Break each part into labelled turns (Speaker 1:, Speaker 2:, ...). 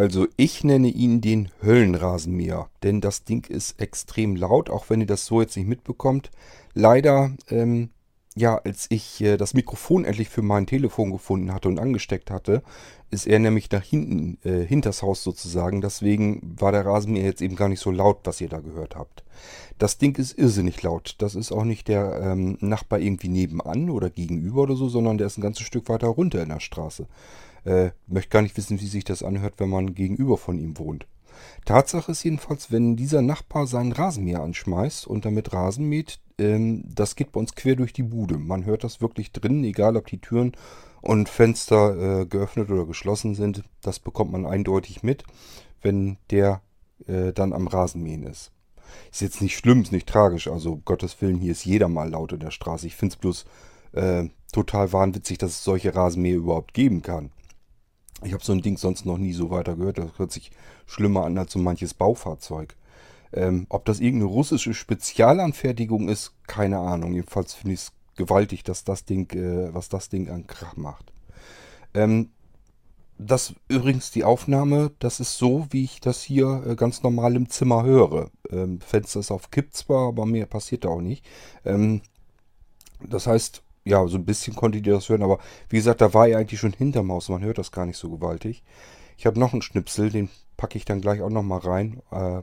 Speaker 1: Also ich nenne ihn den Höllenrasenmäher, denn das Ding ist extrem laut, auch wenn ihr das so jetzt nicht mitbekommt. Leider, ähm, ja, als ich äh, das Mikrofon endlich für mein Telefon gefunden hatte und angesteckt hatte, ist er nämlich nach hinten, äh, hinters Haus sozusagen. Deswegen war der Rasenmäher jetzt eben gar nicht so laut, was ihr da gehört habt. Das Ding ist irrsinnig laut. Das ist auch nicht der ähm, Nachbar irgendwie nebenan oder gegenüber oder so, sondern der ist ein ganzes Stück weiter runter in der Straße. Äh, möchte gar nicht wissen, wie sich das anhört, wenn man gegenüber von ihm wohnt. Tatsache ist jedenfalls, wenn dieser Nachbar seinen Rasenmäher anschmeißt und damit Rasen mäht, ähm, das geht bei uns quer durch die Bude. Man hört das wirklich drin, egal ob die Türen und Fenster äh, geöffnet oder geschlossen sind. Das bekommt man eindeutig mit, wenn der äh, dann am Rasenmähen ist. Ist jetzt nicht schlimm, ist nicht tragisch. Also Gottes Willen, hier ist jeder mal laut in der Straße. Ich finde es bloß äh, total wahnwitzig, dass es solche Rasenmäher überhaupt geben kann. Ich habe so ein Ding sonst noch nie so weiter gehört. Das hört sich schlimmer an als so manches Baufahrzeug. Ähm, ob das irgendeine russische Spezialanfertigung ist, keine Ahnung. Jedenfalls finde ich es gewaltig, dass das Ding, äh, was das Ding an Krach macht. Ähm, das übrigens die Aufnahme, das ist so, wie ich das hier äh, ganz normal im Zimmer höre. Ähm, Fenster ist auf Kipp zwar, aber mehr passiert da auch nicht. Ähm, das heißt, ja, so ein bisschen konntet ihr das hören, aber wie gesagt, da war er eigentlich schon hinterm Haus. Man hört das gar nicht so gewaltig. Ich habe noch einen Schnipsel, den packe ich dann gleich auch noch mal rein, äh,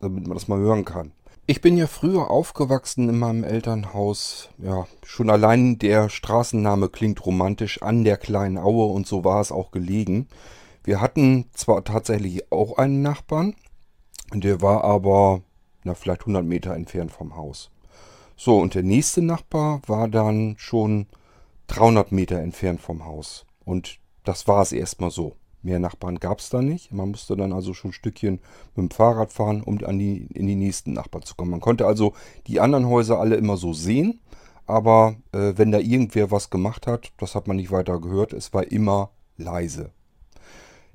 Speaker 1: damit man das mal hören kann. Ich bin ja früher aufgewachsen in meinem Elternhaus. Ja, schon allein der Straßenname klingt romantisch an der kleinen Aue und so war es auch gelegen. Wir hatten zwar tatsächlich auch einen Nachbarn, der war aber na, vielleicht 100 Meter entfernt vom Haus. So, und der nächste Nachbar war dann schon 300 Meter entfernt vom Haus. Und das war es erstmal so. Mehr Nachbarn gab es da nicht. Man musste dann also schon ein Stückchen mit dem Fahrrad fahren, um an die, in die nächsten Nachbarn zu kommen. Man konnte also die anderen Häuser alle immer so sehen, aber äh, wenn da irgendwer was gemacht hat, das hat man nicht weiter gehört. Es war immer leise.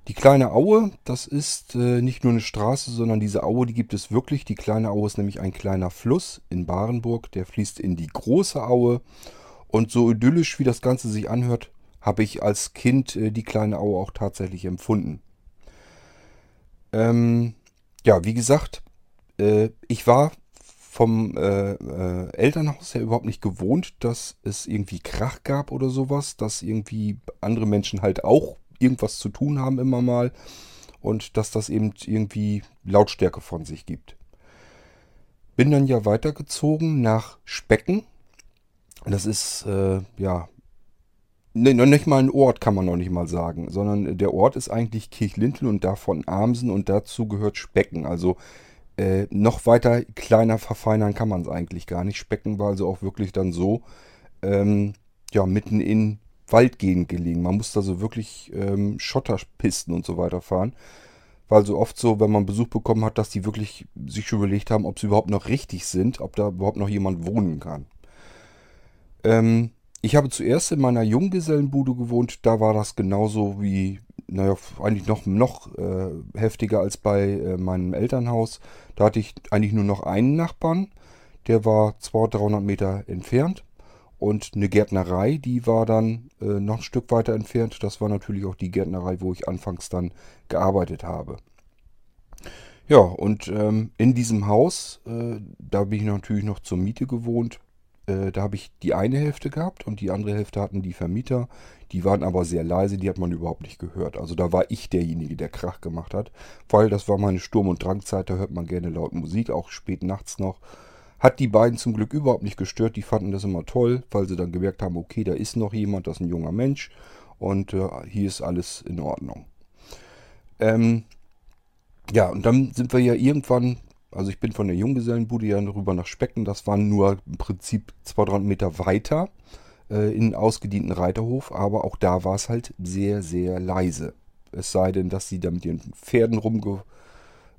Speaker 1: Die kleine Aue, das ist äh, nicht nur eine Straße, sondern diese Aue, die gibt es wirklich. Die kleine Aue ist nämlich ein kleiner Fluss in Barenburg, der fließt in die große Aue. Und so idyllisch, wie das Ganze sich anhört, habe ich als Kind äh, die kleine Aue auch tatsächlich empfunden. Ähm, ja, wie gesagt, äh, ich war vom äh, äh, Elternhaus her überhaupt nicht gewohnt, dass es irgendwie Krach gab oder sowas, dass irgendwie andere Menschen halt auch irgendwas zu tun haben immer mal und dass das eben irgendwie Lautstärke von sich gibt. Bin dann ja weitergezogen nach Specken. Das ist, äh, ja, ne, noch nicht mal ein Ort, kann man noch nicht mal sagen, sondern der Ort ist eigentlich Kirchlintel und davon Amsen und dazu gehört Specken. Also äh, noch weiter kleiner verfeinern kann man es eigentlich gar nicht. Specken war also auch wirklich dann so, ähm, ja, mitten in Waldgegend gelegen. Man musste also wirklich ähm, Schotterpisten und so weiter fahren. Weil so oft so, wenn man Besuch bekommen hat, dass die wirklich sich schon überlegt haben, ob sie überhaupt noch richtig sind, ob da überhaupt noch jemand wohnen kann. Ähm, ich habe zuerst in meiner Junggesellenbude gewohnt, da war das genauso wie, naja, eigentlich noch, noch äh, heftiger als bei äh, meinem Elternhaus. Da hatte ich eigentlich nur noch einen Nachbarn, der war 200, 300 Meter entfernt. Und eine Gärtnerei, die war dann äh, noch ein Stück weiter entfernt. Das war natürlich auch die Gärtnerei, wo ich anfangs dann gearbeitet habe. Ja, und ähm, in diesem Haus, äh, da bin ich natürlich noch zur Miete gewohnt. Äh, da habe ich die eine Hälfte gehabt und die andere Hälfte hatten die Vermieter. Die waren aber sehr leise, die hat man überhaupt nicht gehört. Also da war ich derjenige, der Krach gemacht hat, weil das war meine Sturm- und Drangzeit, da hört man gerne laut Musik, auch spät nachts noch. Hat die beiden zum Glück überhaupt nicht gestört. Die fanden das immer toll, weil sie dann gemerkt haben, okay, da ist noch jemand, das ist ein junger Mensch und äh, hier ist alles in Ordnung. Ähm, ja, und dann sind wir ja irgendwann, also ich bin von der Junggesellenbude ja rüber nach Specken, das waren nur im Prinzip 200 Meter weiter äh, in einen ausgedienten Reiterhof, aber auch da war es halt sehr, sehr leise. Es sei denn, dass sie da mit ihren Pferden rumge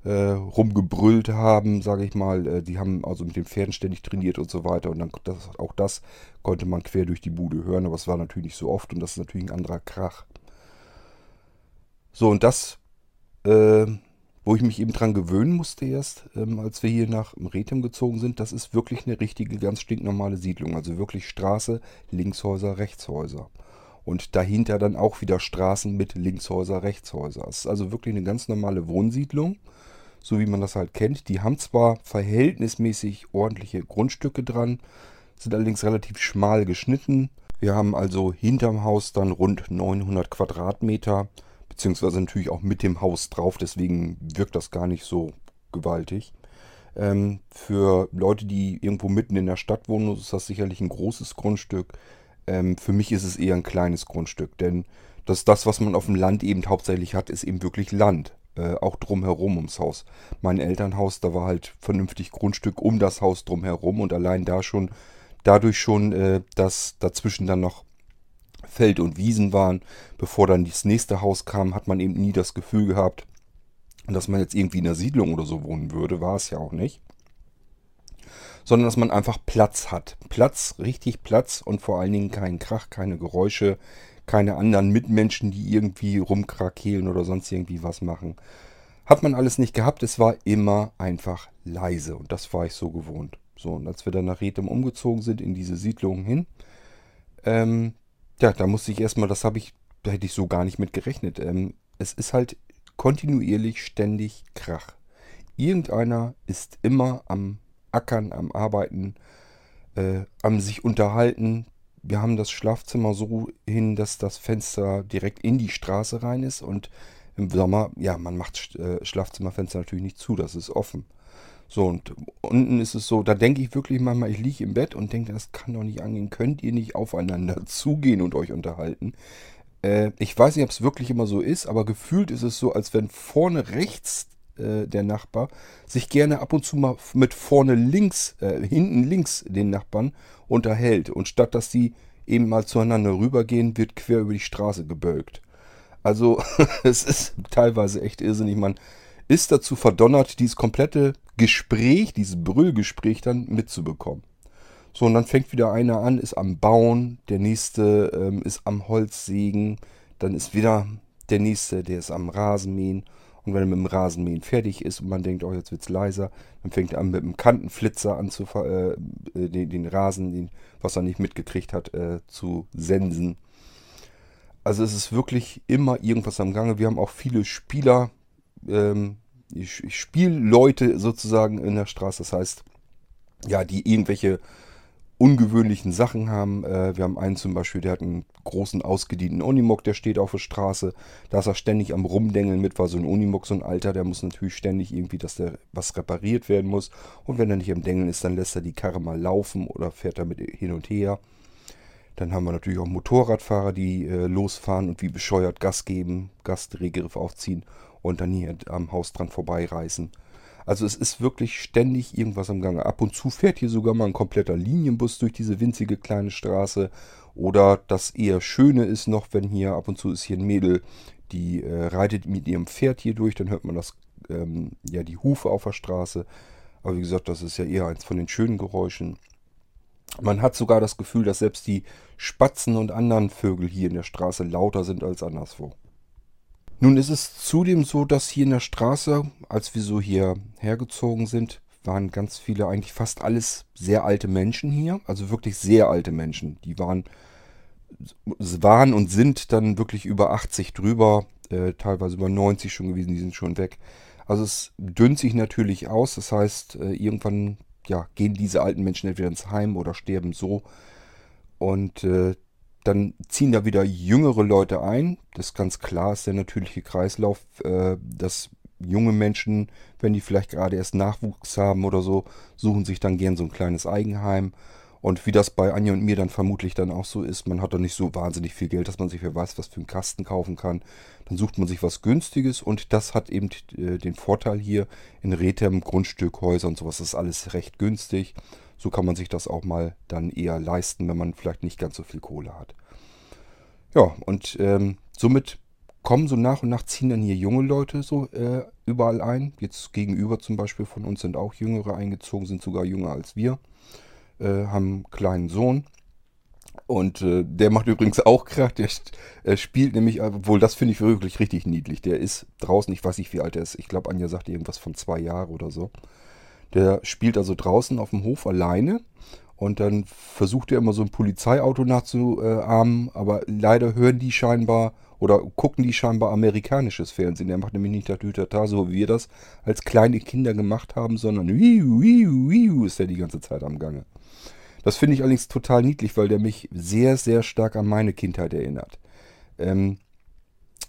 Speaker 1: äh, rumgebrüllt haben, sage ich mal. Äh, die haben also mit den Pferden ständig trainiert und so weiter. Und dann das, auch das konnte man quer durch die Bude hören, aber es war natürlich nicht so oft und das ist natürlich ein anderer Krach. So, und das, äh, wo ich mich eben dran gewöhnen musste erst, ähm, als wir hier nach Rethem gezogen sind, das ist wirklich eine richtige, ganz stinknormale Siedlung. Also wirklich Straße, Linkshäuser, Rechtshäuser. Und dahinter dann auch wieder Straßen mit Linkshäuser, Rechtshäuser. Es ist also wirklich eine ganz normale Wohnsiedlung, so wie man das halt kennt. Die haben zwar verhältnismäßig ordentliche Grundstücke dran, sind allerdings relativ schmal geschnitten. Wir haben also hinterm Haus dann rund 900 Quadratmeter, beziehungsweise natürlich auch mit dem Haus drauf, deswegen wirkt das gar nicht so gewaltig. Ähm, für Leute, die irgendwo mitten in der Stadt wohnen, ist das sicherlich ein großes Grundstück. Ähm, für mich ist es eher ein kleines Grundstück, denn das, das, was man auf dem Land eben hauptsächlich hat, ist eben wirklich Land. Äh, auch drumherum ums Haus. Mein Elternhaus, da war halt vernünftig Grundstück um das Haus drumherum und allein da schon, dadurch schon, äh, dass dazwischen dann noch Feld und Wiesen waren, bevor dann das nächste Haus kam, hat man eben nie das Gefühl gehabt, dass man jetzt irgendwie in einer Siedlung oder so wohnen würde, war es ja auch nicht. Sondern dass man einfach Platz hat. Platz, richtig Platz und vor allen Dingen keinen Krach, keine Geräusche, keine anderen Mitmenschen, die irgendwie rumkrakehlen oder sonst irgendwie was machen. Hat man alles nicht gehabt, es war immer einfach leise und das war ich so gewohnt. So, und als wir dann nach Rethem umgezogen sind in diese Siedlung hin, ähm, ja, da musste ich erstmal, das habe ich, da hätte ich so gar nicht mit gerechnet. Ähm, es ist halt kontinuierlich ständig Krach. Irgendeiner ist immer am Ackern, am Arbeiten, äh, am sich unterhalten. Wir haben das Schlafzimmer so hin, dass das Fenster direkt in die Straße rein ist und im Sommer, ja, man macht äh, Schlafzimmerfenster natürlich nicht zu, das ist offen. So, und unten ist es so, da denke ich wirklich manchmal, ich liege im Bett und denke, das kann doch nicht angehen. Könnt ihr nicht aufeinander zugehen und euch unterhalten? Äh, ich weiß nicht, ob es wirklich immer so ist, aber gefühlt ist es so, als wenn vorne rechts äh, der Nachbar sich gerne ab und zu mal mit vorne links, äh, hinten links den Nachbarn unterhält. Und statt dass die eben mal zueinander rübergehen, wird quer über die Straße gebölkt. Also es ist teilweise echt irrsinnig. Man ist dazu verdonnert, dieses komplette Gespräch, dieses Brüllgespräch dann mitzubekommen. So, und dann fängt wieder einer an, ist am Bauen, der nächste ähm, ist am Holzsägen, dann ist wieder der nächste, der ist am Rasenmähen. Und wenn er mit dem Rasenmähen fertig ist und man denkt, oh, jetzt wird es leiser, dann fängt er an mit dem Kantenflitzer an zu äh, den, den, Rasen, den, was er nicht mitgekriegt hat, äh, zu sensen. Also es ist wirklich immer irgendwas am Gange. Wir haben auch viele Spieler, ähm, Spielleute sozusagen in der Straße. Das heißt, ja, die irgendwelche ungewöhnlichen Sachen haben. Äh, wir haben einen zum Beispiel, der hat einen großen ausgedienten Unimog, der steht auf der Straße. Da ist er ständig am Rumdengeln mit, weil so ein Unimog, so ein Alter, der muss natürlich ständig irgendwie, dass der was repariert werden muss. Und wenn er nicht am Dengeln ist, dann lässt er die Karre mal laufen oder fährt damit hin und her. Dann haben wir natürlich auch Motorradfahrer, die äh, losfahren und wie bescheuert Gas geben, Gasdrehgriff aufziehen und dann hier am Haus dran vorbeireißen. Also es ist wirklich ständig irgendwas am Gange. Ab und zu fährt hier sogar mal ein kompletter Linienbus durch diese winzige kleine Straße. Oder das eher Schöne ist noch, wenn hier ab und zu ist hier ein Mädel, die äh, reitet mit ihrem Pferd hier durch, dann hört man das, ähm, ja, die Hufe auf der Straße. Aber wie gesagt, das ist ja eher eins von den schönen Geräuschen. Man hat sogar das Gefühl, dass selbst die Spatzen und anderen Vögel hier in der Straße lauter sind als anderswo. Nun ist es zudem so, dass hier in der Straße, als wir so hier hergezogen sind, waren ganz viele, eigentlich fast alles sehr alte Menschen hier. Also wirklich sehr alte Menschen. Die waren, waren und sind dann wirklich über 80 drüber, äh, teilweise über 90 schon gewesen, die sind schon weg. Also es dünnt sich natürlich aus. Das heißt, äh, irgendwann ja, gehen diese alten Menschen entweder ins Heim oder sterben so. Und äh, dann ziehen da wieder jüngere Leute ein. Das ist ganz klar, ist der natürliche Kreislauf, äh, dass junge Menschen, wenn die vielleicht gerade erst Nachwuchs haben oder so, suchen sich dann gern so ein kleines Eigenheim. Und wie das bei Anja und mir dann vermutlich dann auch so ist, man hat doch nicht so wahnsinnig viel Geld, dass man sich wer weiß, was für einen Kasten kaufen kann. Dann sucht man sich was Günstiges und das hat eben äh, den Vorteil hier in Rethem, Grundstück, Häuser und sowas, das ist alles recht günstig. So kann man sich das auch mal dann eher leisten, wenn man vielleicht nicht ganz so viel Kohle hat. Ja, und ähm, somit kommen so nach und nach ziehen dann hier junge Leute so äh, überall ein. Jetzt gegenüber zum Beispiel von uns sind auch Jüngere eingezogen, sind sogar jünger als wir, äh, haben einen kleinen Sohn. Und äh, der macht übrigens auch Krach. Der äh, spielt nämlich, obwohl das finde ich wirklich richtig niedlich. Der ist draußen, ich weiß nicht wie alt er ist. Ich glaube, Anja sagt irgendwas von zwei Jahren oder so. Der spielt also draußen auf dem Hof alleine Und dann versucht er immer so ein Polizeiauto nachzuahmen, aber leider hören die scheinbar oder gucken die scheinbar amerikanisches Fernsehen. Der macht nämlich nicht das Hütata, so wie wir das als kleine Kinder gemacht haben, sondern wiu, wiu, wiu, ist der die ganze Zeit am Gange. Das finde ich allerdings total niedlich, weil der mich sehr, sehr stark an meine Kindheit erinnert. Ähm,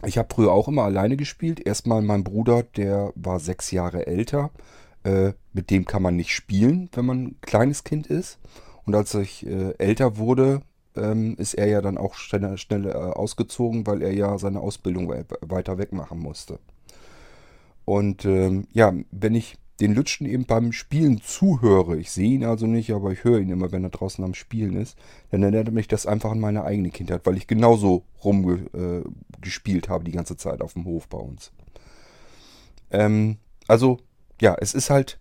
Speaker 1: ich habe früher auch immer alleine gespielt. Erstmal mein Bruder, der war sechs Jahre älter. Äh, mit dem kann man nicht spielen, wenn man ein kleines Kind ist. Und als ich äh, älter wurde, ähm, ist er ja dann auch schnell, schnell äh, ausgezogen, weil er ja seine Ausbildung weiter weg machen musste. Und ähm, ja, wenn ich den Lütschen eben beim Spielen zuhöre, ich sehe ihn also nicht, aber ich höre ihn immer, wenn er draußen am Spielen ist, dann erinnert mich das einfach an meine eigene Kindheit, weil ich genauso rumgespielt äh, habe die ganze Zeit auf dem Hof bei uns. Ähm, also, ja, es ist halt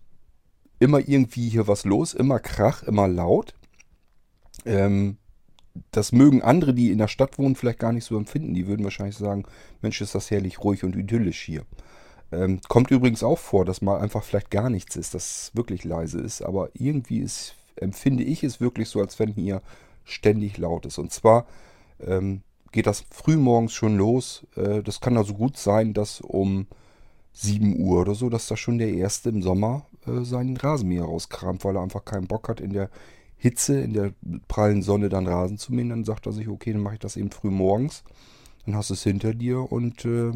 Speaker 1: immer irgendwie hier was los, immer Krach, immer laut. Ähm, das mögen andere, die in der Stadt wohnen, vielleicht gar nicht so empfinden. Die würden wahrscheinlich sagen, Mensch, ist das herrlich ruhig und idyllisch hier. Ähm, kommt übrigens auch vor, dass mal einfach vielleicht gar nichts ist, dass wirklich leise ist. Aber irgendwie ist, empfinde ich es wirklich so, als wenn hier ständig laut ist. Und zwar ähm, geht das frühmorgens schon los. Äh, das kann also gut sein, dass um 7 Uhr oder so, dass da schon der Erste im Sommer äh, seinen Rasenmäher rauskramt, weil er einfach keinen Bock hat, in der Hitze, in der prallen Sonne dann Rasen zu mähen. Dann sagt er sich, okay, dann mache ich das eben früh morgens. Dann hast du es hinter dir und äh,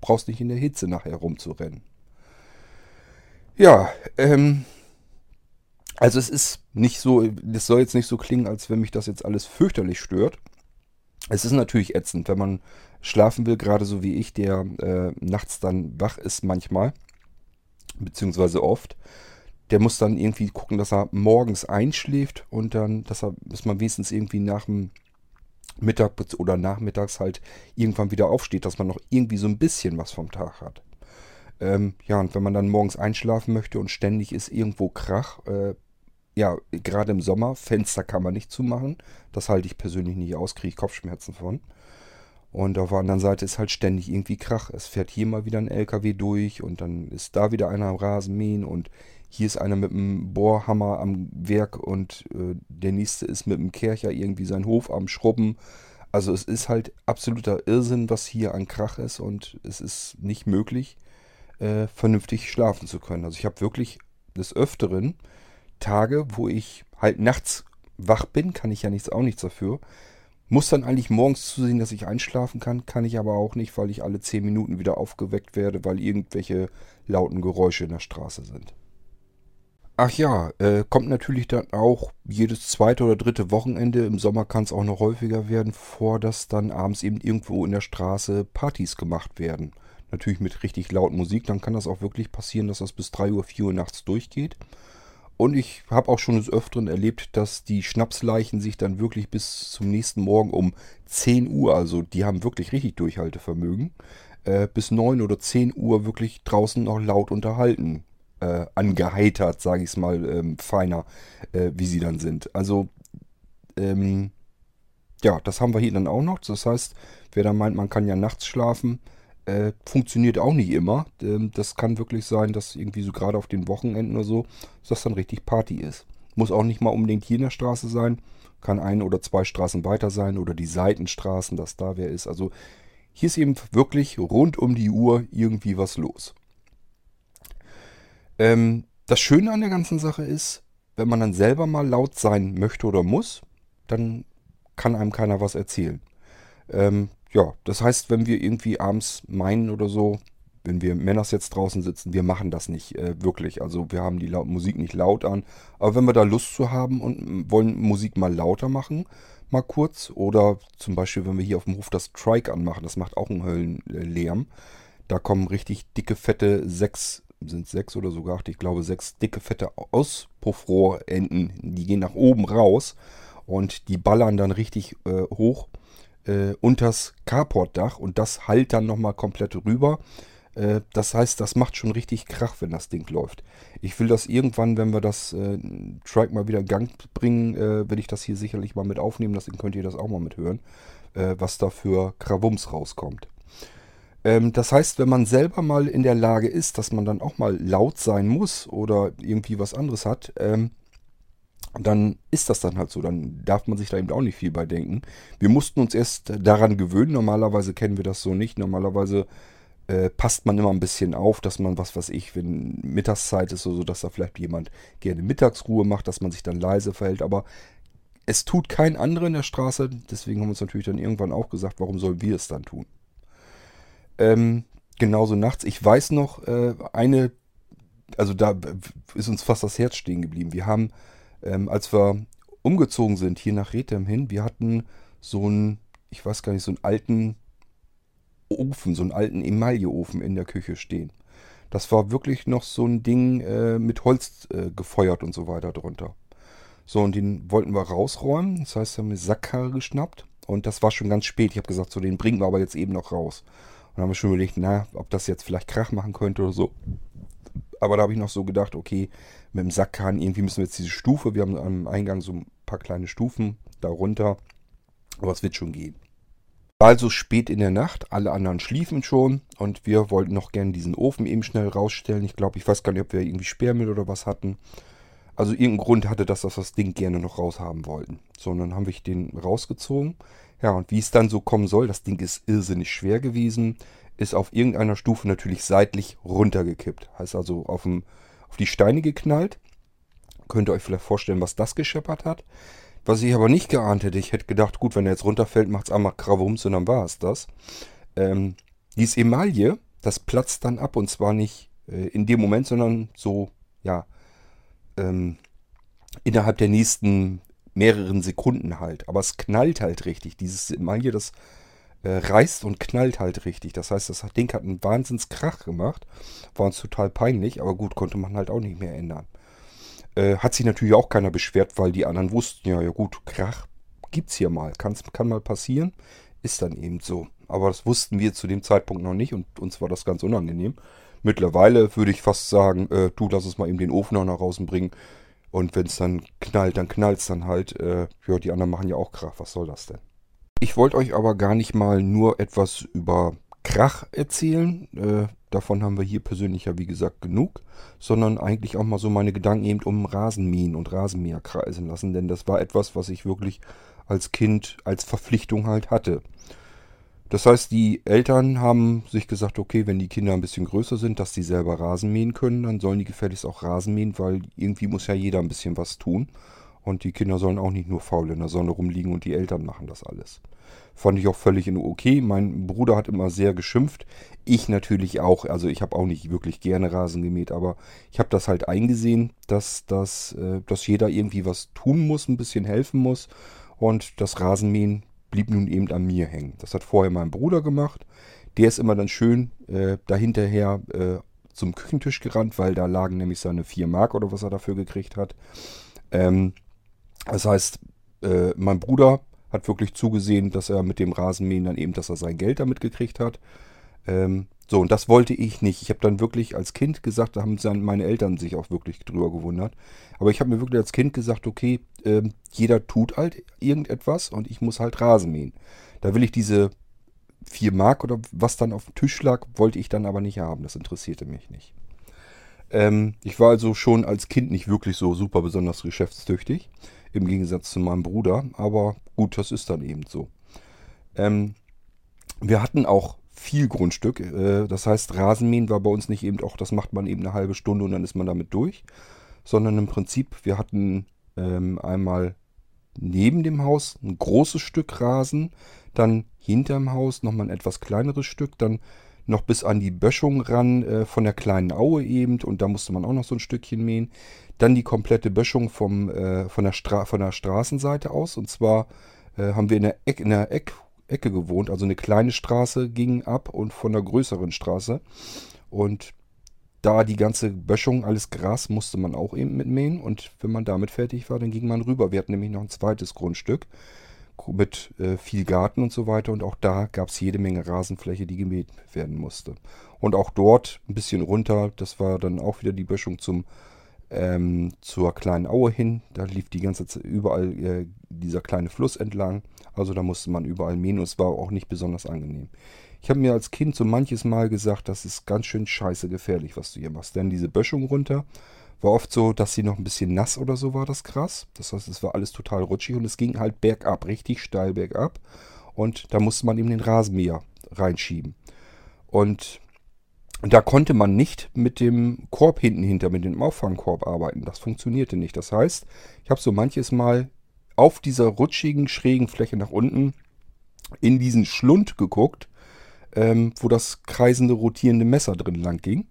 Speaker 1: brauchst nicht in der Hitze nachher rumzurennen. Ja, ähm, also es ist nicht so, das soll jetzt nicht so klingen, als wenn mich das jetzt alles fürchterlich stört. Es ist natürlich ätzend, wenn man schlafen will, gerade so wie ich, der äh, nachts dann wach ist manchmal, beziehungsweise oft. Der muss dann irgendwie gucken, dass er morgens einschläft und dann, dass er, dass man wenigstens irgendwie nach dem Mittag oder nachmittags halt irgendwann wieder aufsteht, dass man noch irgendwie so ein bisschen was vom Tag hat. Ähm, ja, und wenn man dann morgens einschlafen möchte und ständig ist irgendwo Krach, äh, ja, gerade im Sommer, Fenster kann man nicht zumachen. Das halte ich persönlich nicht aus, kriege ich Kopfschmerzen von. Und auf der anderen Seite ist halt ständig irgendwie Krach. Es fährt hier mal wieder ein LKW durch und dann ist da wieder einer am Rasenmähen und hier ist einer mit einem Bohrhammer am Werk und äh, der nächste ist mit einem Kercher irgendwie seinen Hof am Schrubben. Also es ist halt absoluter Irrsinn, was hier an Krach ist und es ist nicht möglich, äh, vernünftig schlafen zu können. Also ich habe wirklich des Öfteren Tage, wo ich halt nachts wach bin, kann ich ja nichts auch nichts dafür. Muss dann eigentlich morgens zusehen, dass ich einschlafen kann, kann ich aber auch nicht, weil ich alle 10 Minuten wieder aufgeweckt werde, weil irgendwelche lauten Geräusche in der Straße sind. Ach ja, äh, kommt natürlich dann auch jedes zweite oder dritte Wochenende, im Sommer kann es auch noch häufiger werden, vor, dass dann abends eben irgendwo in der Straße Partys gemacht werden. Natürlich mit richtig laut Musik, dann kann das auch wirklich passieren, dass das bis 3 Uhr, 4 Uhr nachts durchgeht. Und ich habe auch schon des Öfteren erlebt, dass die Schnapsleichen sich dann wirklich bis zum nächsten Morgen um 10 Uhr, also die haben wirklich richtig Durchhaltevermögen, äh, bis 9 oder 10 Uhr wirklich draußen noch laut unterhalten äh, angeheitert, sage ich es mal, ähm, feiner, äh, wie sie dann sind. Also, ähm, ja, das haben wir hier dann auch noch. Das heißt, wer da meint, man kann ja nachts schlafen, äh, funktioniert auch nicht immer. Ähm, das kann wirklich sein, dass irgendwie so gerade auf den Wochenenden oder so, dass das dann richtig Party ist. Muss auch nicht mal unbedingt hier in der Straße sein. Kann ein oder zwei Straßen weiter sein oder die Seitenstraßen, dass da wer ist. Also hier ist eben wirklich rund um die Uhr irgendwie was los. Ähm, das Schöne an der ganzen Sache ist, wenn man dann selber mal laut sein möchte oder muss, dann kann einem keiner was erzählen. Ähm, ja, das heißt, wenn wir irgendwie abends meinen oder so, wenn wir Männers jetzt draußen sitzen, wir machen das nicht äh, wirklich. Also wir haben die laut Musik nicht laut an. Aber wenn wir da Lust zu haben und wollen Musik mal lauter machen, mal kurz, oder zum Beispiel, wenn wir hier auf dem Hof das Trike anmachen, das macht auch einen Höllenlärm. Da kommen richtig dicke, fette sechs sind sechs oder sogar acht, ich glaube sechs dicke, fette Auspuffrohrenden. Die gehen nach oben raus und die ballern dann richtig äh, hoch äh, unters Carportdach und das halt dann nochmal komplett rüber. Äh, das heißt, das macht schon richtig Krach, wenn das Ding läuft. Ich will das irgendwann, wenn wir das äh, Trike mal wieder in Gang bringen, äh, will ich das hier sicherlich mal mit aufnehmen. Deswegen könnt ihr das auch mal mithören, äh, was da für Krawums rauskommt. Ähm, das heißt, wenn man selber mal in der Lage ist, dass man dann auch mal laut sein muss oder irgendwie was anderes hat, ähm, dann ist das dann halt so. Dann darf man sich da eben auch nicht viel bei denken. Wir mussten uns erst daran gewöhnen. Normalerweise kennen wir das so nicht. Normalerweise äh, passt man immer ein bisschen auf, dass man, was weiß ich, wenn Mittagszeit ist, so dass da vielleicht jemand gerne Mittagsruhe macht, dass man sich dann leise verhält. Aber es tut kein anderer in der Straße. Deswegen haben wir uns natürlich dann irgendwann auch gesagt, warum sollen wir es dann tun? Ähm, genauso nachts. Ich weiß noch, äh, eine, also da ist uns fast das Herz stehen geblieben. Wir haben ähm, als wir umgezogen sind hier nach Rethem hin, wir hatten so einen, ich weiß gar nicht, so einen alten Ofen, so einen alten Emailleofen in der Küche stehen. Das war wirklich noch so ein Ding äh, mit Holz äh, gefeuert und so weiter drunter. So, und den wollten wir rausräumen. Das heißt, wir haben eine Sackkarre geschnappt. Und das war schon ganz spät. Ich habe gesagt, so, den bringen wir aber jetzt eben noch raus. Und dann haben wir schon überlegt, na, ob das jetzt vielleicht Krach machen könnte oder so. Aber da habe ich noch so gedacht, okay, mit dem Sackkahn, irgendwie müssen wir jetzt diese Stufe, wir haben am Eingang so ein paar kleine Stufen darunter, aber es wird schon gehen. Also spät in der Nacht, alle anderen schliefen schon und wir wollten noch gerne diesen Ofen eben schnell rausstellen. Ich glaube, ich weiß gar nicht, ob wir irgendwie Sperrmüll oder was hatten. Also irgendein Grund hatte das, dass wir das Ding gerne noch raushaben wollten. So, und dann haben wir den rausgezogen. Ja, und wie es dann so kommen soll, das Ding ist irrsinnig schwer gewesen, ist auf irgendeiner Stufe natürlich seitlich runtergekippt. Heißt also auf dem auf die Steine geknallt. Könnt ihr euch vielleicht vorstellen, was das gescheppert hat. Was ich aber nicht geahnt hätte, ich hätte gedacht, gut, wenn er jetzt runterfällt, macht es einmal Krawums und dann war es das. Ähm, dieses Emaille, das platzt dann ab und zwar nicht äh, in dem Moment, sondern so, ja, ähm, innerhalb der nächsten mehreren Sekunden halt. Aber es knallt halt richtig. Dieses Emaille, das reißt und knallt halt richtig. Das heißt, das Ding hat einen Wahnsinnskrach gemacht. War uns total peinlich, aber gut, konnte man halt auch nicht mehr ändern. Äh, hat sich natürlich auch keiner beschwert, weil die anderen wussten, ja, ja gut, Krach gibt's hier mal. Kann's, kann mal passieren. Ist dann eben so. Aber das wussten wir zu dem Zeitpunkt noch nicht und uns war das ganz unangenehm. Mittlerweile würde ich fast sagen, äh, du lass es mal eben den Ofen noch nach draußen bringen. Und wenn es dann knallt, dann knallt es dann halt. Äh, ja, die anderen machen ja auch Krach. Was soll das denn? Ich wollte euch aber gar nicht mal nur etwas über Krach erzählen. Äh, davon haben wir hier persönlich ja wie gesagt genug. Sondern eigentlich auch mal so meine Gedanken eben um Rasenmähen und Rasenmäher kreisen lassen. Denn das war etwas, was ich wirklich als Kind als Verpflichtung halt hatte. Das heißt, die Eltern haben sich gesagt, okay, wenn die Kinder ein bisschen größer sind, dass sie selber Rasen mähen können, dann sollen die gefälligst auch Rasen mähen, weil irgendwie muss ja jeder ein bisschen was tun. Und die Kinder sollen auch nicht nur faul in der Sonne rumliegen und die Eltern machen das alles. Fand ich auch völlig in okay. Mein Bruder hat immer sehr geschimpft. Ich natürlich auch. Also ich habe auch nicht wirklich gerne Rasen gemäht, aber ich habe das halt eingesehen, dass, dass, äh, dass jeder irgendwie was tun muss, ein bisschen helfen muss. Und das Rasenmähen blieb nun eben an mir hängen. Das hat vorher mein Bruder gemacht. Der ist immer dann schön äh, dahinterher äh, zum Küchentisch gerannt, weil da lagen nämlich seine 4 Mark oder was er dafür gekriegt hat. Ähm, das heißt, äh, mein Bruder hat wirklich zugesehen, dass er mit dem Rasenmähen dann eben, dass er sein Geld damit gekriegt hat. Ähm, so, und das wollte ich nicht. Ich habe dann wirklich als Kind gesagt, da haben meine Eltern sich auch wirklich drüber gewundert. Aber ich habe mir wirklich als Kind gesagt, okay, äh, jeder tut halt irgendetwas und ich muss halt Rasen mähen. Da will ich diese 4 Mark oder was dann auf dem Tisch lag, wollte ich dann aber nicht haben. Das interessierte mich nicht. Ähm, ich war also schon als Kind nicht wirklich so super besonders geschäftstüchtig im Gegensatz zu meinem Bruder. Aber gut, das ist dann eben so. Ähm, wir hatten auch viel Grundstück. Äh, das heißt, Rasenmähen war bei uns nicht eben auch, das macht man eben eine halbe Stunde und dann ist man damit durch. Sondern im Prinzip, wir hatten ähm, einmal neben dem Haus ein großes Stück Rasen, dann hinterm Haus nochmal ein etwas kleineres Stück, dann noch bis an die Böschung ran äh, von der kleinen Aue eben und da musste man auch noch so ein Stückchen mähen. Dann die komplette Böschung vom, äh, von, der Stra von der Straßenseite aus. Und zwar äh, haben wir in der, Eck, in der Eck, Ecke gewohnt. Also eine kleine Straße ging ab und von der größeren Straße. Und da die ganze Böschung, alles Gras, musste man auch eben mitmähen. Und wenn man damit fertig war, dann ging man rüber. Wir hatten nämlich noch ein zweites Grundstück mit äh, viel Garten und so weiter. Und auch da gab es jede Menge Rasenfläche, die gemäht werden musste. Und auch dort ein bisschen runter, das war dann auch wieder die Böschung zum ähm, zur kleinen Aue hin. Da lief die ganze Zeit überall äh, dieser kleine Fluss entlang. Also da musste man überall mähen und es war auch nicht besonders angenehm. Ich habe mir als Kind so manches Mal gesagt, das ist ganz schön scheiße gefährlich, was du hier machst. Denn diese Böschung runter War oft so, dass sie noch ein bisschen nass oder so war, das Gras. Das heißt, es war alles total rutschig und es ging halt bergab, richtig steil bergab. Und da musste man eben den Rasenmäher reinschieben. Und da konnte man nicht mit dem Korb hinten hinter, mit dem Auffangkorb arbeiten. Das funktionierte nicht. Das heißt, ich habe so manches Mal auf dieser rutschigen, schrägen Fläche nach unten in diesen Schlund geguckt, ähm, wo das kreisende, rotierende Messer drin lang ging.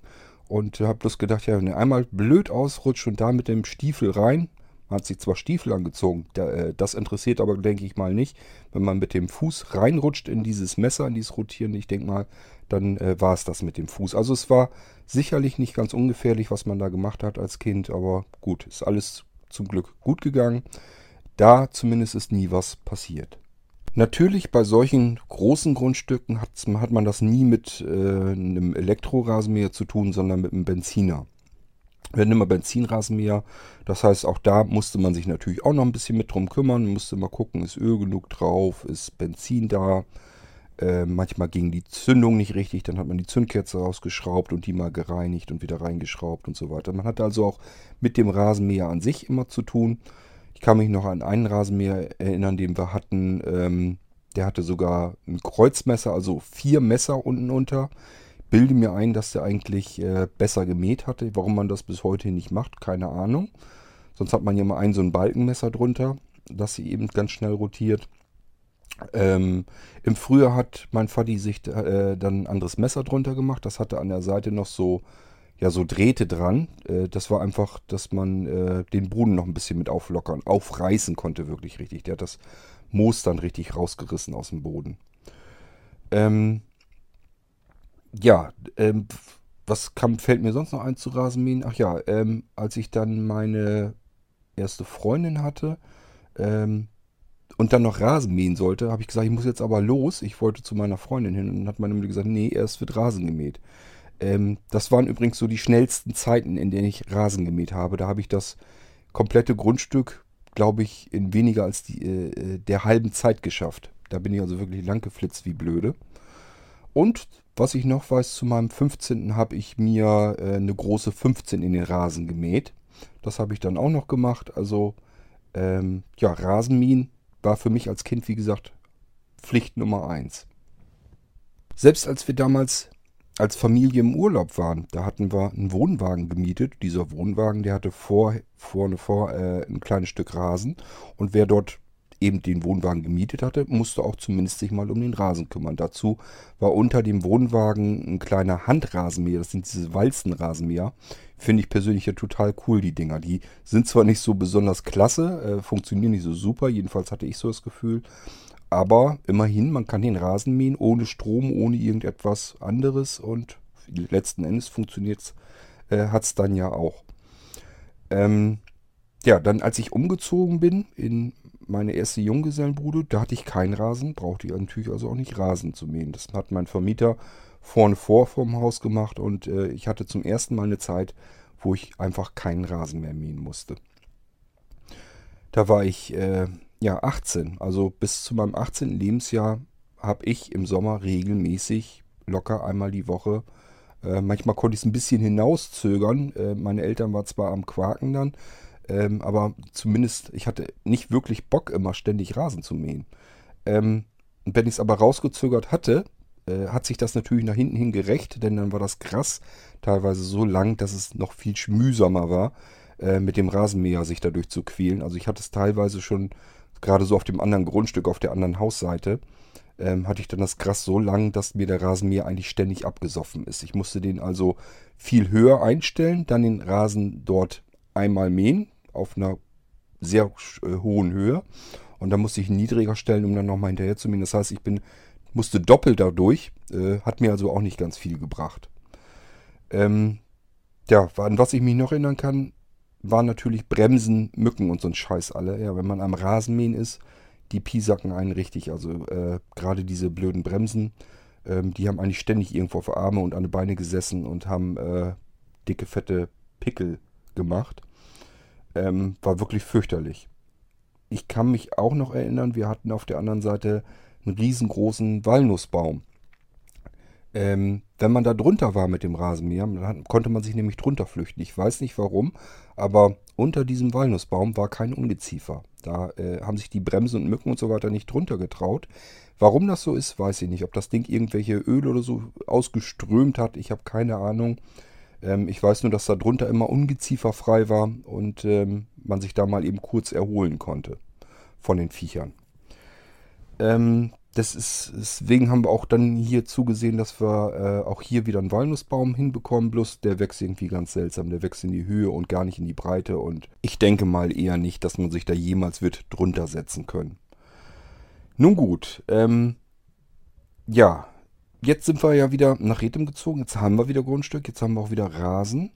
Speaker 1: Und habe bloß gedacht, ja, wenn er einmal blöd ausrutscht und da mit dem Stiefel rein, man hat sich zwar Stiefel angezogen, äh, das interessiert aber, denke ich mal, nicht. Wenn man mit dem Fuß reinrutscht in dieses Messer, in dieses Rotierende, ich denke mal, dann äh, war es das mit dem Fuß. Also es war sicherlich nicht ganz ungefährlich, was man da gemacht hat als Kind, aber gut, ist alles zum Glück gut gegangen. Da zumindest ist nie was passiert. Natürlich bei solchen großen Grundstücken hat, man das nie mit äh, einem Elektrorasenmäher zu tun, sondern mit einem Benziner. Wir hatten immer Benzinrasenmäher, das heißt auch da musste man sich natürlich auch noch ein bisschen mit drum kümmern, musste mal gucken, ist Öl genug drauf, ist Benzin da. Äh, manchmal ging die Zündung nicht richtig, dann hat man die Zündkerze rausgeschraubt und die mal gereinigt und wieder reingeschraubt und so weiter. Man hatte also auch mit dem Rasenmäher an sich immer zu tun. Ich kann mich noch an einen Rasenmäher erinnern, den wir hatten. Ähm, der hatte sogar ein Kreuzmesser, also vier Messer unten unter. Bilde mir ein, dass der eigentlich äh, besser gemäht hatte. Warum man das bis heute nicht macht, keine Ahnung. Sonst hat man ja mal ein so ein Balkenmesser drunter, das sie eben ganz schnell rotiert. Ähm, Im Frühjahr hat mein Vati sich äh, dann ein anderes Messer drunter gemacht. Das hatte an der Seite noch so ja so Drähte dran. Äh, das war einfach, dass man äh, den Boden noch ein bisschen mit auflockern, aufreißen konnte wirklich richtig. Der hat das Moos dann richtig rausgerissen aus dem Boden. Ähm, ja, ähm, was kam, fällt mir sonst noch ein zu Rasenmähen? Ach ja, ähm, als ich dann meine erste Freundin hatte ähm, und dann noch Rasen mähen sollte, habe ich gesagt, ich muss jetzt aber los. Ich wollte zu meiner Freundin hin und hat meine Mutter gesagt, nee, erst wird Rasen gemäht. Ähm, das waren übrigens so die schnellsten Zeiten, in denen ich Rasen gemäht habe. Da habe ich das komplette Grundstück, glaube ich, in weniger als die, äh, äh, der halben Zeit geschafft. Da bin ich also wirklich lang geflitzt wie blöde. Und was ich noch weiß, zu meinem 15. habe ich mir äh, eine große 15 in den Rasen gemäht. Das habe ich dann auch noch gemacht. Also ähm, ja, Rasenmähen war für mich als Kind, wie gesagt, Pflicht Nummer 1. Selbst als wir damals als Familie im Urlaub waren, da hatten wir einen Wohnwagen gemietet. Dieser Wohnwagen, der hatte vor, vorne vor äh, ein kleines Stück Rasen. Und wer dort eben den Wohnwagen gemietet hatte, musste auch zumindest sich mal um den Rasen kümmern. Dazu war unter dem Wohnwagen ein kleiner Handrasenmäher. Das sind diese Walzenrasenmäher. Finde ich persönlich ja total cool, die Dinger. Die sind zwar nicht so besonders klasse, äh, funktionieren nicht so super. Jedenfalls hatte ich so das Gefühl. Aber immerhin, man kann den Rasen mähen ohne Strom, ohne irgendetwas anderes und letzten Endes funktioniert äh, hat es dann ja auch. Ähm, ja, dann als ich umgezogen bin in meine erste Junggesellenbude, da hatte ich keinen Rasen, brauchte ich natürlich also auch nicht Rasen zu mähen. Das hat mein Vermieter vorne vor vom Haus gemacht und äh, ich hatte zum ersten Mal eine Zeit, wo ich einfach keinen Rasen mehr mähen musste. Da war ich äh, ja, 18. Also bis zu meinem 18. Lebensjahr habe ich im Sommer regelmäßig locker einmal die Woche. Äh, manchmal konnte ich es ein bisschen hinauszögern. Äh, meine Eltern waren zwar am Quaken dann, ähm, aber zumindest, ich hatte nicht wirklich Bock, immer ständig Rasen zu mähen. Ähm, wenn ich es aber rausgezögert hatte, äh, hat sich das natürlich nach hinten hin gerecht, denn dann war das Gras teilweise so lang, dass es noch viel mühsamer war, äh, mit dem Rasenmäher sich dadurch zu quälen. Also ich hatte es teilweise schon gerade so auf dem anderen Grundstück, auf der anderen Hausseite, ähm, hatte ich dann das Gras so lang, dass mir der Rasenmäher eigentlich ständig abgesoffen ist. Ich musste den also viel höher einstellen, dann den Rasen dort einmal mähen, auf einer sehr äh, hohen Höhe. Und dann musste ich ihn niedriger stellen, um dann nochmal hinterher zu mähen. Das heißt, ich bin, musste doppelt dadurch, äh, hat mir also auch nicht ganz viel gebracht. Ähm, ja, an was ich mich noch erinnern kann, waren natürlich Bremsen, Mücken und so ein Scheiß alle. Ja, wenn man am Rasenmähen ist, die piesacken einen richtig. Also äh, gerade diese blöden Bremsen, ähm, die haben eigentlich ständig irgendwo auf Arme und an die Beine gesessen und haben äh, dicke, fette Pickel gemacht. Ähm, war wirklich fürchterlich. Ich kann mich auch noch erinnern, wir hatten auf der anderen Seite einen riesengroßen Walnussbaum. Ähm, wenn man da drunter war mit dem Rasenmäher, dann konnte man sich nämlich drunter flüchten. Ich weiß nicht warum, aber unter diesem Walnussbaum war kein Ungeziefer. Da äh, haben sich die Bremsen und Mücken und so weiter nicht drunter getraut. Warum das so ist, weiß ich nicht. Ob das Ding irgendwelche Öle oder so ausgeströmt hat, ich habe keine Ahnung. Ähm, ich weiß nur, dass da drunter immer Ungeziefer frei war und ähm, man sich da mal eben kurz erholen konnte von den Viechern. Ähm, das ist, deswegen haben wir auch dann hier zugesehen, dass wir äh, auch hier wieder einen Walnussbaum hinbekommen. Bloß der wächst irgendwie ganz seltsam. Der wächst in die Höhe und gar nicht in die Breite. Und ich denke mal eher nicht, dass man sich da jemals wird drunter setzen können. Nun gut, ähm, ja, jetzt sind wir ja wieder nach Rethem gezogen. Jetzt haben wir wieder Grundstück, jetzt haben wir auch wieder Rasen.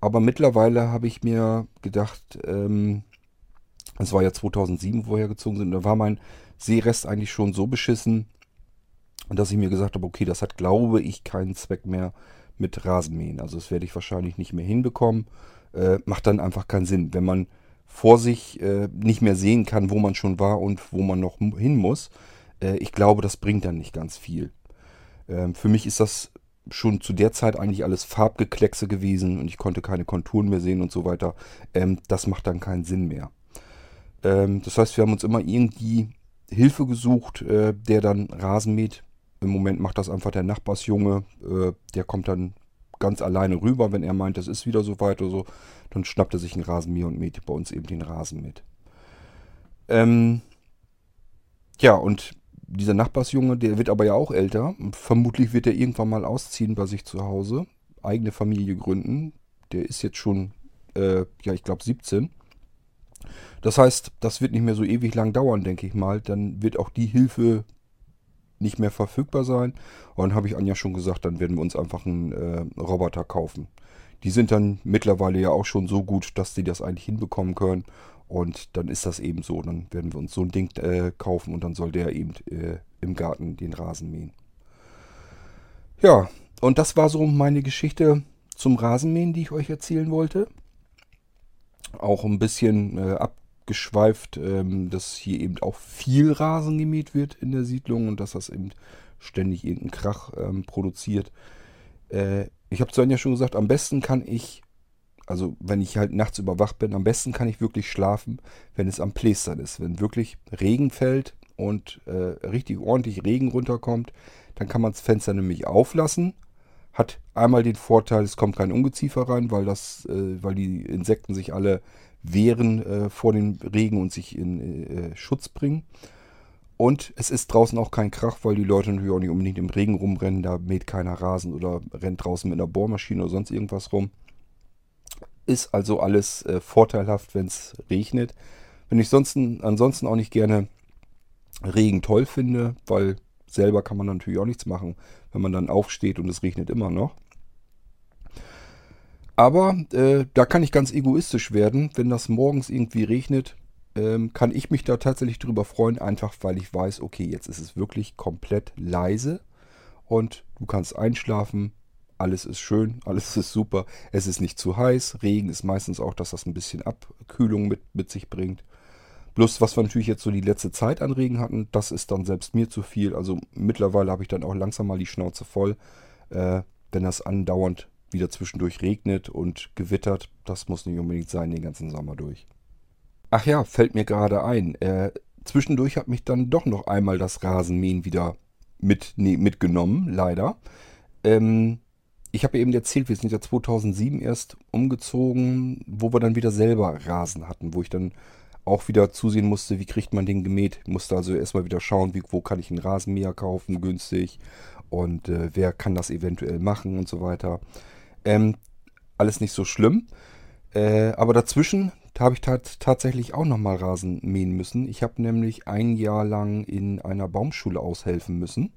Speaker 1: Aber mittlerweile habe ich mir gedacht, ähm, es war ja 2007, wo wir hergezogen sind, da war mein Seerest eigentlich schon so beschissen, dass ich mir gesagt habe, okay, das hat, glaube ich, keinen Zweck mehr mit Rasenmähen. Also das werde ich wahrscheinlich nicht mehr hinbekommen. Äh, macht dann einfach keinen Sinn. Wenn man vor sich äh, nicht mehr sehen kann, wo man schon war und wo man noch hin muss, äh, ich glaube, das bringt dann nicht ganz viel. Ähm, für mich ist das schon zu der Zeit eigentlich alles Farbgekleckse gewesen und ich konnte keine Konturen mehr sehen und so weiter. Ähm, das macht dann keinen Sinn mehr. Ähm, das heißt, wir haben uns immer irgendwie Hilfe gesucht, äh, der dann Rasen mäht. Im Moment macht das einfach der Nachbarsjunge. Äh, der kommt dann ganz alleine rüber, wenn er meint, es ist wieder so weit oder so. Dann schnappt er sich einen Rasenmäher und mäht bei uns eben den Rasen mit. Ähm, ja, und dieser Nachbarsjunge, der wird aber ja auch älter. Vermutlich wird er irgendwann mal ausziehen bei sich zu Hause, eigene Familie gründen. Der ist jetzt schon, äh, ja, ich glaube 17. Das heißt, das wird nicht mehr so ewig lang dauern, denke ich mal. Dann wird auch die Hilfe nicht mehr verfügbar sein. Und dann habe ich Anja schon gesagt, dann werden wir uns einfach einen äh, Roboter kaufen. Die sind dann mittlerweile ja auch schon so gut, dass die das eigentlich hinbekommen können. Und dann ist das eben so. Dann werden wir uns so ein Ding äh, kaufen und dann soll der eben äh, im Garten den Rasen mähen. Ja, und das war so meine Geschichte zum Rasenmähen, die ich euch erzählen wollte. Auch ein bisschen äh, abgeschweift, ähm, dass hier eben auch viel Rasen gemäht wird in der Siedlung und dass das eben ständig irgendeinen Krach ähm, produziert. Äh, ich habe zu Anja schon gesagt, am besten kann ich also wenn ich halt nachts überwacht bin, am besten kann ich wirklich schlafen, wenn es am Plästern ist. Wenn wirklich Regen fällt und äh, richtig ordentlich Regen runterkommt, dann kann man das Fenster nämlich auflassen. Hat einmal den Vorteil, es kommt kein Ungeziefer rein, weil, das, äh, weil die Insekten sich alle wehren äh, vor dem Regen und sich in äh, Schutz bringen. Und es ist draußen auch kein Krach, weil die Leute natürlich auch nicht unbedingt im Regen rumrennen. Da mäht keiner Rasen oder rennt draußen mit einer Bohrmaschine oder sonst irgendwas rum. Ist also alles äh, vorteilhaft, wenn es regnet. Wenn ich sonst, ansonsten auch nicht gerne Regen toll finde, weil selber kann man natürlich auch nichts machen, wenn man dann aufsteht und es regnet immer noch. Aber äh, da kann ich ganz egoistisch werden. Wenn das morgens irgendwie regnet, ähm, kann ich mich da tatsächlich drüber freuen, einfach weil ich weiß, okay, jetzt ist es wirklich komplett leise und du kannst einschlafen, alles ist schön, alles ist super. Es ist nicht zu heiß. Regen ist meistens auch, dass das ein bisschen Abkühlung mit, mit sich bringt. Plus, was wir natürlich jetzt so die letzte Zeit an Regen hatten, das ist dann selbst mir zu viel. Also mittlerweile habe ich dann auch langsam mal die Schnauze voll. Äh, wenn das andauernd wieder zwischendurch regnet und gewittert, das muss nicht unbedingt sein den ganzen Sommer durch. Ach ja, fällt mir gerade ein. Äh, zwischendurch hat mich dann doch noch einmal das Rasenmähen wieder mit, nee, mitgenommen, leider. Ähm, ich habe eben erzählt, wir sind ja 2007 erst umgezogen, wo wir dann wieder selber Rasen hatten, wo ich dann auch wieder zusehen musste, wie kriegt man den gemäht. Musste also erstmal wieder schauen, wie, wo kann ich einen Rasenmäher kaufen, günstig und äh, wer kann das eventuell machen und so weiter. Ähm, alles nicht so schlimm. Äh, aber dazwischen habe ich tat, tatsächlich auch nochmal Rasen mähen müssen. Ich habe nämlich ein Jahr lang in einer Baumschule aushelfen müssen.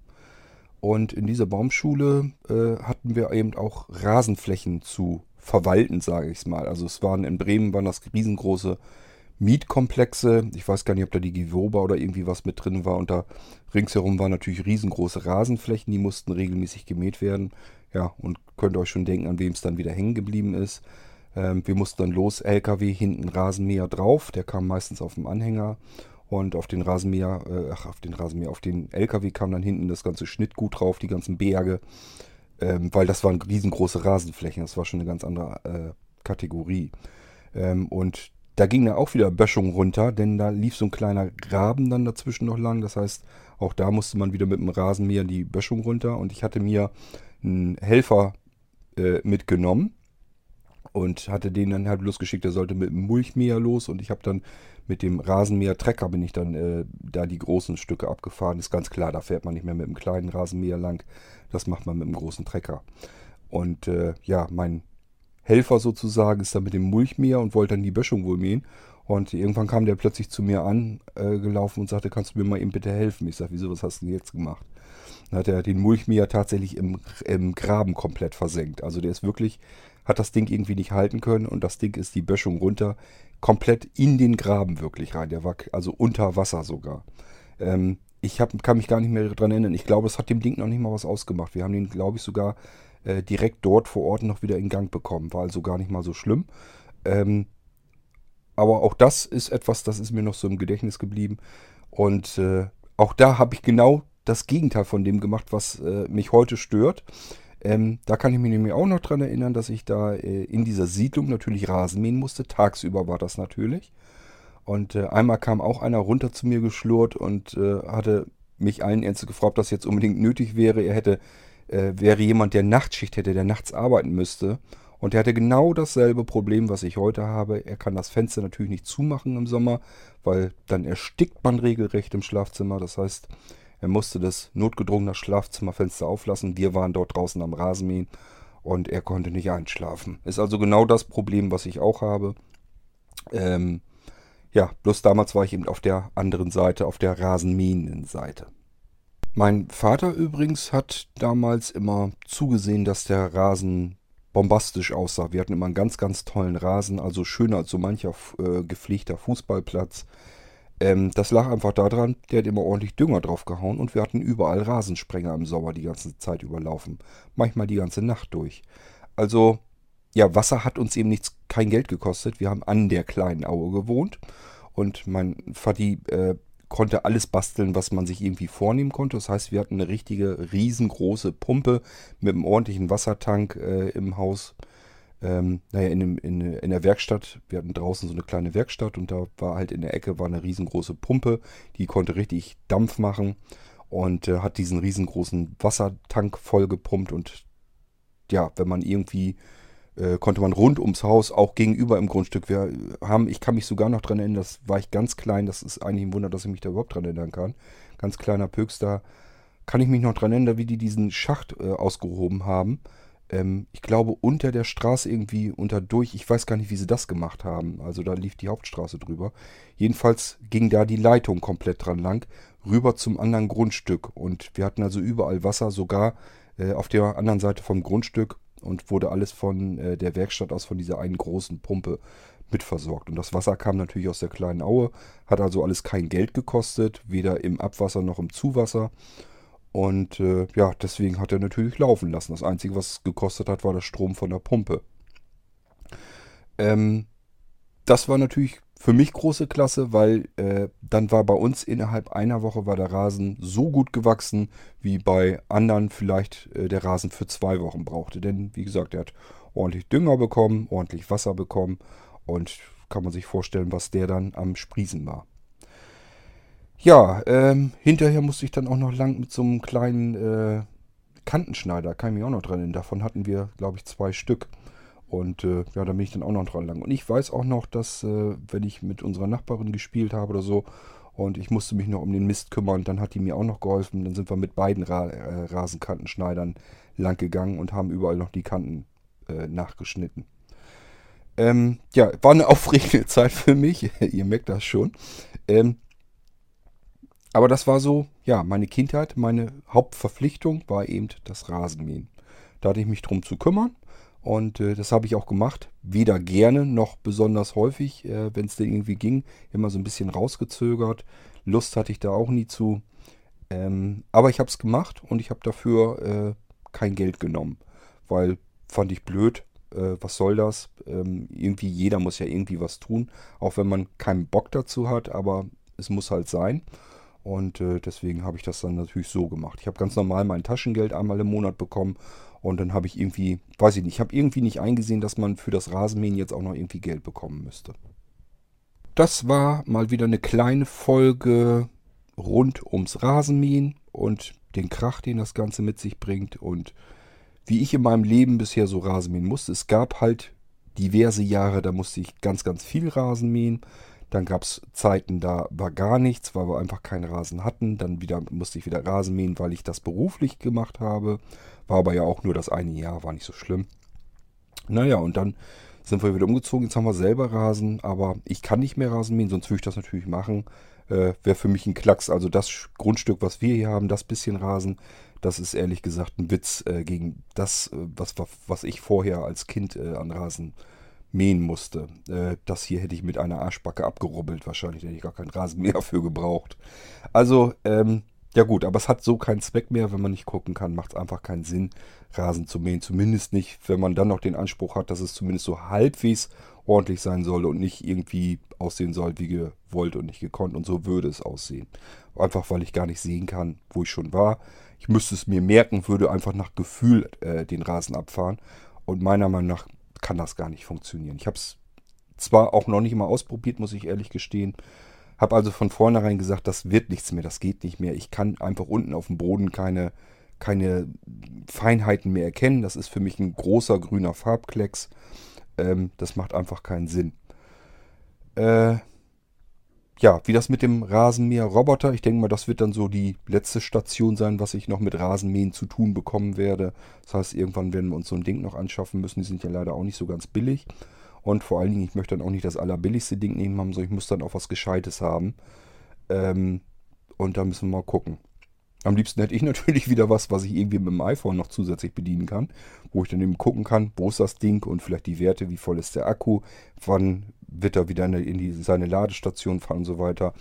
Speaker 1: Und in dieser Baumschule äh, hatten wir eben auch Rasenflächen zu verwalten, sage ich es mal. Also es waren in Bremen waren das riesengroße Mietkomplexe. Ich weiß gar nicht, ob da die Gewoba oder irgendwie was mit drin war. Und da ringsherum waren natürlich riesengroße Rasenflächen, die mussten regelmäßig gemäht werden. Ja, und könnt euch schon denken, an wem es dann wieder hängen geblieben ist. Ähm, wir mussten dann los, LKW hinten Rasenmäher drauf, der kam meistens auf dem Anhänger. Und auf den Rasenmäher, äh, ach, auf den Rasenmäher, auf den LKW kam dann hinten das ganze Schnittgut drauf, die ganzen Berge. Ähm, weil das waren riesengroße Rasenflächen. Das war schon eine ganz andere äh, Kategorie. Ähm, und da ging dann auch wieder Böschung runter, denn da lief so ein kleiner Graben dann dazwischen noch lang. Das heißt, auch da musste man wieder mit dem Rasenmäher die Böschung runter. Und ich hatte mir einen Helfer äh, mitgenommen und hatte den dann halt losgeschickt. Der sollte mit dem Mulchmäher los und ich habe dann mit dem Rasenmäher Trecker bin ich dann äh, da die großen Stücke abgefahren. Ist ganz klar, da fährt man nicht mehr mit dem kleinen Rasenmäher lang. Das macht man mit dem großen Trecker. Und äh, ja, mein Helfer sozusagen ist dann mit dem Mulchmäher und wollte dann die Böschung wohl mähen. Und irgendwann kam der plötzlich zu mir angelaufen äh, und sagte, kannst du mir mal eben bitte helfen? Ich sage, wieso, was hast du denn jetzt gemacht? Dann hat er den Mulchmäher tatsächlich im, im Graben komplett versenkt. Also der ist wirklich, hat das Ding irgendwie nicht halten können und das Ding ist die Böschung runter, komplett in den Graben wirklich rein. Der war also unter Wasser sogar. Ähm, ich hab, kann mich gar nicht mehr daran erinnern. Ich glaube, es hat dem Ding noch nicht mal was ausgemacht. Wir haben den, glaube ich, sogar äh, direkt dort vor Ort noch wieder in Gang bekommen. War also gar nicht mal so schlimm. Ähm, aber auch das ist etwas, das ist mir noch so im Gedächtnis geblieben. Und äh, auch da habe ich genau das Gegenteil von dem gemacht, was äh, mich heute stört. Ähm, da kann ich mich nämlich auch noch dran erinnern, dass ich da äh, in dieser Siedlung natürlich Rasen mähen musste. Tagsüber war das natürlich. Und äh, einmal kam auch einer runter zu mir geschlurrt und äh, hatte mich allen Ernstes gefragt, ob das jetzt unbedingt nötig wäre. Er hätte äh, wäre jemand, der Nachtschicht hätte, der nachts arbeiten müsste. Und er hatte genau dasselbe Problem, was ich heute habe. Er kann das Fenster natürlich nicht zumachen im Sommer, weil dann erstickt man regelrecht im Schlafzimmer. Das heißt, er musste das notgedrungene Schlafzimmerfenster auflassen. Wir waren dort draußen am Rasenmähen und er konnte nicht einschlafen. Ist also genau das Problem, was ich auch habe. Ähm, ja, bloß damals war ich eben auf der anderen Seite, auf der rasenmähenden Seite. Mein Vater übrigens hat damals immer zugesehen, dass der Rasen bombastisch aussah. Wir hatten immer einen ganz, ganz tollen Rasen, also schöner als so mancher äh, gepflegter Fußballplatz. Ähm, das lag einfach daran, der hat immer ordentlich Dünger draufgehauen und wir hatten überall Rasensprenger im Sommer die ganze Zeit überlaufen. Manchmal die ganze Nacht durch. Also, ja, Wasser hat uns eben nichts, kein Geld gekostet. Wir haben an der kleinen Aue gewohnt und mein Vati äh, konnte alles basteln, was man sich irgendwie vornehmen konnte. Das heißt, wir hatten eine richtige riesengroße Pumpe mit einem ordentlichen Wassertank äh, im Haus. Ähm, naja, in, dem, in, in, der Werkstatt, wir hatten draußen so eine kleine Werkstatt und da war halt in der Ecke war eine riesengroße Pumpe, die konnte richtig Dampf machen und äh, hat diesen riesengroßen Wassertank voll gepumpt und ja, wenn man irgendwie äh, konnte man rund ums Haus, auch gegenüber im Grundstück. Wir haben, ich kann mich sogar noch dran erinnern, das war ich ganz klein, das ist eigentlich ein Wunder, dass ich mich da überhaupt dran erinnern kann. Ganz kleiner Pöks, da kann ich mich noch dran erinnern, wie die diesen Schacht äh, ausgehoben haben. Ähm, ich glaube, unter der Straße irgendwie unterdurch, ich weiß gar nicht, wie sie das gemacht haben. Also da lief die Hauptstraße drüber. Jedenfalls ging da die Leitung komplett dran lang, rüber zum anderen Grundstück. Und wir hatten also überall Wasser, sogar äh, auf der anderen Seite vom Grundstück und wurde alles von äh, der Werkstatt aus von dieser einen großen Pumpe mitversorgt. Und das Wasser kam natürlich aus der kleinen Aue, hat also alles kein Geld gekostet, weder im Abwasser noch im Zuwasser. Und äh, ja, deswegen hat er natürlich laufen lassen. Das Einzige, was es gekostet hat, war der Strom von der Pumpe. Ähm, das war natürlich für mich große Klasse, weil äh, dann war bei uns innerhalb einer Woche war der Rasen so gut gewachsen, wie bei anderen vielleicht äh, der Rasen für zwei Wochen brauchte. Denn wie gesagt, er hat ordentlich Dünger bekommen, ordentlich Wasser bekommen und kann man sich vorstellen, was der dann am Sprießen war. Ja, ähm, hinterher musste ich dann auch noch lang mit so einem kleinen äh, Kantenschneider, kann ich mich auch noch dran erinnern. Davon hatten wir, glaube ich, zwei Stück. Und äh, ja, da bin ich dann auch noch dran lang. Und ich weiß auch noch, dass äh, wenn ich mit unserer Nachbarin gespielt habe oder so und ich musste mich noch um den Mist kümmern, dann hat die mir auch noch geholfen. Dann sind wir mit beiden Ra äh, Rasenkantenschneidern lang gegangen und haben überall noch die Kanten äh, nachgeschnitten. Ähm, ja, war eine aufregende Zeit für mich. Ihr merkt das schon. Ähm, aber das war so, ja, meine Kindheit, meine Hauptverpflichtung war eben das Rasenmähen. Da hatte ich mich drum zu kümmern. Und äh, das habe ich auch gemacht. Weder gerne noch besonders häufig, äh, wenn es denn irgendwie ging. Immer so ein bisschen rausgezögert. Lust hatte ich da auch nie zu. Ähm, aber ich habe es gemacht und ich habe dafür äh, kein Geld genommen. Weil fand ich blöd. Äh, was soll das? Ähm, irgendwie jeder muss ja irgendwie was tun. Auch wenn man keinen Bock dazu hat. Aber es muss halt sein. Und äh, deswegen habe ich das dann natürlich so gemacht. Ich habe ganz normal mein Taschengeld einmal im Monat bekommen und dann habe ich irgendwie, weiß ich nicht, ich habe irgendwie nicht eingesehen, dass man für das Rasenmähen jetzt auch noch irgendwie Geld bekommen müsste. Das war mal wieder eine kleine Folge rund ums Rasenmähen und den Krach, den das Ganze mit sich bringt und wie ich in meinem Leben bisher so Rasenmähen musste. Es gab halt diverse Jahre, da musste ich ganz, ganz viel Rasen mähen. Dann gab es Zeiten, da war gar nichts, weil wir einfach keinen Rasen hatten. Dann wieder musste ich wieder Rasen mähen, weil ich das beruflich gemacht habe. War aber ja auch nur das eine Jahr, war nicht so schlimm. Naja, und dann sind wir wieder umgezogen. Jetzt haben wir selber Rasen, aber ich kann nicht mehr Rasen mähen, sonst würde ich das natürlich machen. Äh, Wäre für mich ein Klacks. Also das Grundstück, was wir hier haben, das bisschen Rasen, das ist ehrlich gesagt ein Witz äh, gegen das, äh, was, was ich vorher als Kind äh, an Rasen mähen musste. Äh, das hier hätte ich mit einer Arschbacke abgerubbelt. Wahrscheinlich hätte ich gar keinen Rasenmäher für gebraucht. Also, ähm, ja gut, aber es hat so keinen Zweck mehr, wenn man nicht gucken kann, macht es einfach keinen Sinn, Rasen zu mähen. Zumindest nicht, wenn man dann noch den Anspruch hat, dass es zumindest so halbwegs ordentlich sein soll und nicht irgendwie aussehen soll wie gewollt und nicht gekonnt. Und so würde es aussehen. Einfach weil ich gar nicht sehen kann, wo ich schon war. Ich müsste es mir merken, würde einfach nach Gefühl äh, den Rasen abfahren. Und meiner Meinung nach kann das gar nicht funktionieren. Ich habe es zwar auch noch nicht mal ausprobiert, muss ich ehrlich gestehen. Habe also von vornherein gesagt, das wird nichts mehr, das geht nicht mehr. Ich kann einfach unten auf dem Boden keine, keine Feinheiten mehr erkennen. Das ist für mich ein großer grüner Farbklecks. Ähm, das macht einfach keinen Sinn. Äh, ja, wie das mit dem Rasenmäher-Roboter, ich denke mal, das wird dann so die letzte Station sein, was ich noch mit Rasenmähen zu tun bekommen werde. Das heißt, irgendwann werden wir uns so ein Ding noch anschaffen müssen. Die sind ja leider auch nicht so ganz billig. Und vor allen Dingen, ich möchte dann auch nicht das allerbilligste Ding nehmen haben, sondern ich muss dann auch was Gescheites haben. Ähm, und da müssen wir mal gucken. Am liebsten hätte ich natürlich wieder was, was ich irgendwie mit dem iPhone noch zusätzlich bedienen kann, wo ich dann eben gucken kann, wo ist das Ding und vielleicht die Werte, wie voll ist der Akku, wann wird er wieder in, die, seine Ladestation fahren und so weiter.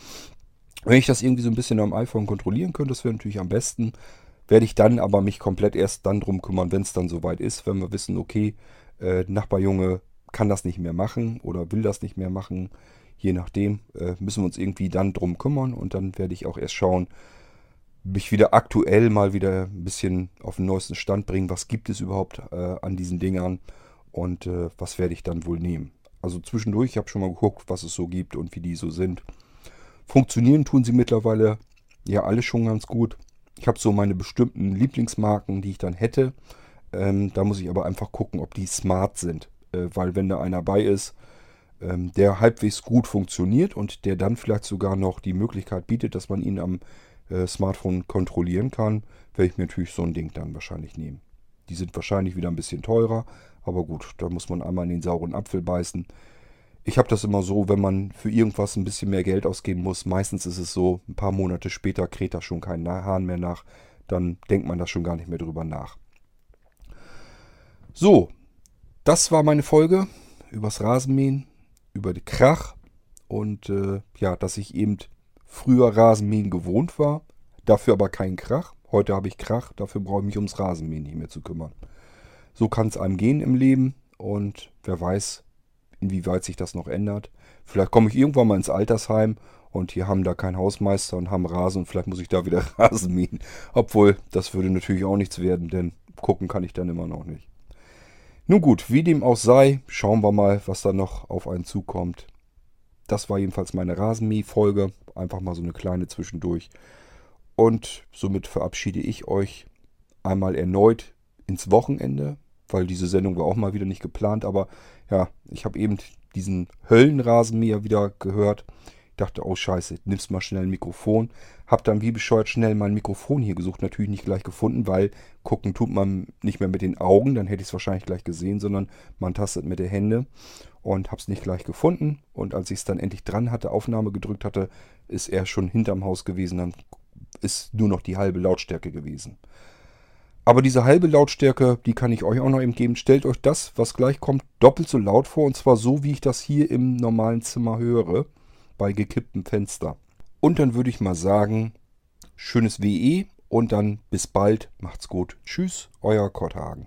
Speaker 1: Wenn ich das irgendwie so ein bisschen am iPhone kontrollieren könnte, das wäre natürlich am besten. Werde ich dann aber mich komplett erst dann drum kümmern, wenn es dann soweit ist, wenn wir wissen, okay, äh, Nachbarjunge kann das nicht mehr machen oder will das nicht mehr machen. Je nachdem äh, müssen wir uns irgendwie dann drum kümmern und dann werde ich auch erst schauen, mich wieder aktuell mal wieder ein bisschen auf den neuesten Stand bringen. Was gibt es überhaupt äh, an diesen Dingern und äh, was werde ich dann wohl nehmen? Also zwischendurch, ich habe schon mal geguckt, was es so gibt und wie die so sind. Funktionieren tun sie mittlerweile ja alle schon ganz gut. Ich habe so meine bestimmten Lieblingsmarken, die ich dann hätte. Ähm, da muss ich aber einfach gucken, ob die smart sind. Äh, weil wenn da einer bei ist, ähm, der halbwegs gut funktioniert und der dann vielleicht sogar noch die Möglichkeit bietet, dass man ihn am äh, Smartphone kontrollieren kann, werde ich mir natürlich so ein Ding dann wahrscheinlich nehmen. Die sind wahrscheinlich wieder ein bisschen teurer, aber gut, da muss man einmal in den sauren Apfel beißen. Ich habe das immer so, wenn man für irgendwas ein bisschen mehr Geld ausgeben muss, meistens ist es so, ein paar Monate später kräht da schon kein Hahn mehr nach, dann denkt man da schon gar nicht mehr drüber nach. So, das war meine Folge übers Rasenmähen, über die Krach und äh, ja, dass ich eben früher Rasenmähen gewohnt war, dafür aber keinen Krach. Heute habe ich Krach, dafür brauche ich mich ums Rasenmähen nicht mehr zu kümmern. So kann es einem gehen im Leben und wer weiß, inwieweit sich das noch ändert. Vielleicht komme ich irgendwann mal ins Altersheim und hier haben da keinen Hausmeister und haben Rasen und vielleicht muss ich da wieder Rasen mähen. Obwohl, das würde natürlich auch nichts werden, denn gucken kann ich dann immer noch nicht. Nun gut, wie dem auch sei, schauen wir mal, was da noch auf einen zukommt. Das war jedenfalls meine Rasenmäh-Folge. Einfach mal so eine kleine zwischendurch. Und somit verabschiede ich euch einmal erneut ins Wochenende, weil diese Sendung war auch mal wieder nicht geplant. Aber ja, ich habe eben diesen Höllenrasenmäher wieder gehört. Ich dachte, oh scheiße, nimmst mal schnell ein Mikrofon. Hab dann wie bescheuert schnell mein Mikrofon hier gesucht. Natürlich nicht gleich gefunden, weil gucken tut man nicht mehr mit den Augen. Dann hätte ich es wahrscheinlich gleich gesehen, sondern man tastet mit den Händen. Und habe es nicht gleich gefunden. Und als ich es dann endlich dran hatte, Aufnahme gedrückt hatte, ist er schon hinterm Haus gewesen. Dann ist nur noch die halbe Lautstärke gewesen. Aber diese halbe Lautstärke, die kann ich euch auch noch eben geben. Stellt euch das, was gleich kommt, doppelt so laut vor. Und zwar so, wie ich das hier im normalen Zimmer höre, bei gekipptem Fenster. Und dann würde ich mal sagen, schönes WE und dann bis bald. Macht's gut. Tschüss, euer Kotthagen.